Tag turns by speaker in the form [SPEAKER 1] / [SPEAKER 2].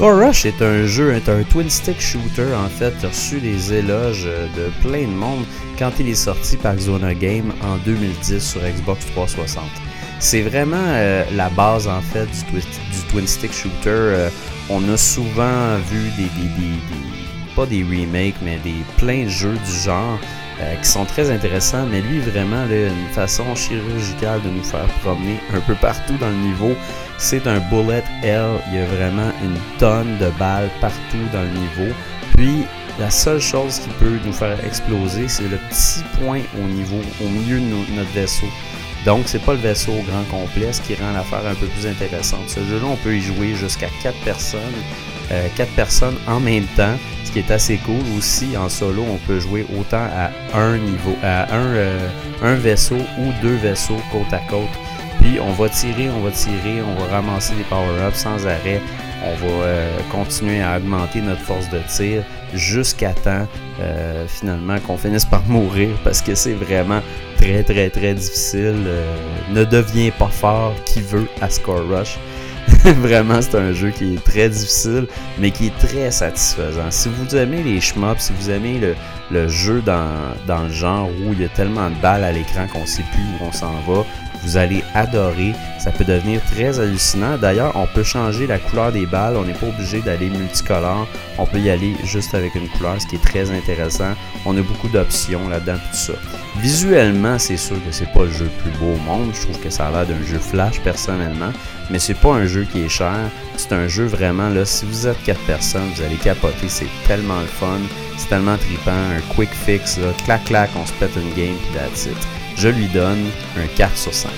[SPEAKER 1] Score Rush est un jeu, est un twin stick shooter en fait, reçu des éloges de plein de monde quand il est sorti par Zona Game en 2010 sur Xbox 360. C'est vraiment euh, la base en fait du, twin stick shooter. Euh, on a souvent vu des, pas des remakes, mais des plein de jeux du genre euh, qui sont très intéressants. Mais lui, vraiment, une façon chirurgicale de nous faire promener un peu partout dans le niveau. C'est un bullet L. Il y a vraiment une tonne de balles partout dans le niveau. Puis la seule chose qui peut nous faire exploser, c'est le petit point au niveau, au milieu de notre vaisseau. Donc, c'est pas le vaisseau au grand complet, ce qui rend l'affaire un peu plus intéressante. Ce jeu-là, on peut y jouer jusqu'à 4 personnes, euh, 4 personnes en même temps, qui est assez cool. Aussi, en solo, on peut jouer autant à un niveau, à un, euh, un vaisseau ou deux vaisseaux côte à côte. Puis, on va tirer, on va tirer, on va ramasser des power-ups sans arrêt. On va euh, continuer à augmenter notre force de tir jusqu'à temps euh, finalement qu'on finisse par mourir parce que c'est vraiment très très très difficile. Ne deviens pas fort qui veut à Score Rush. vraiment, c'est un jeu qui est très difficile, mais qui est très satisfaisant. Si vous aimez les shmups, si vous aimez le, le jeu dans, dans, le genre où il y a tellement de balles à l'écran qu'on sait plus où on s'en va, vous allez adorer. Ça peut devenir très hallucinant. D'ailleurs, on peut changer la couleur des balles. On n'est pas obligé d'aller multicolore. On peut y aller juste avec une couleur, ce qui est très intéressant. On a beaucoup d'options là-dedans, tout ça. Visuellement, c'est sûr que c'est pas le jeu le plus beau au monde. Je trouve que ça a l'air d'un jeu flash personnellement. Mais c'est pas un jeu qui est cher. C'est un jeu vraiment là. Si vous êtes quatre personnes, vous allez capoter. C'est tellement le fun. C'est tellement trippant. Un quick fix, là. Clac clac, on se pète une game puis that's it je lui donne un 4 sur 5.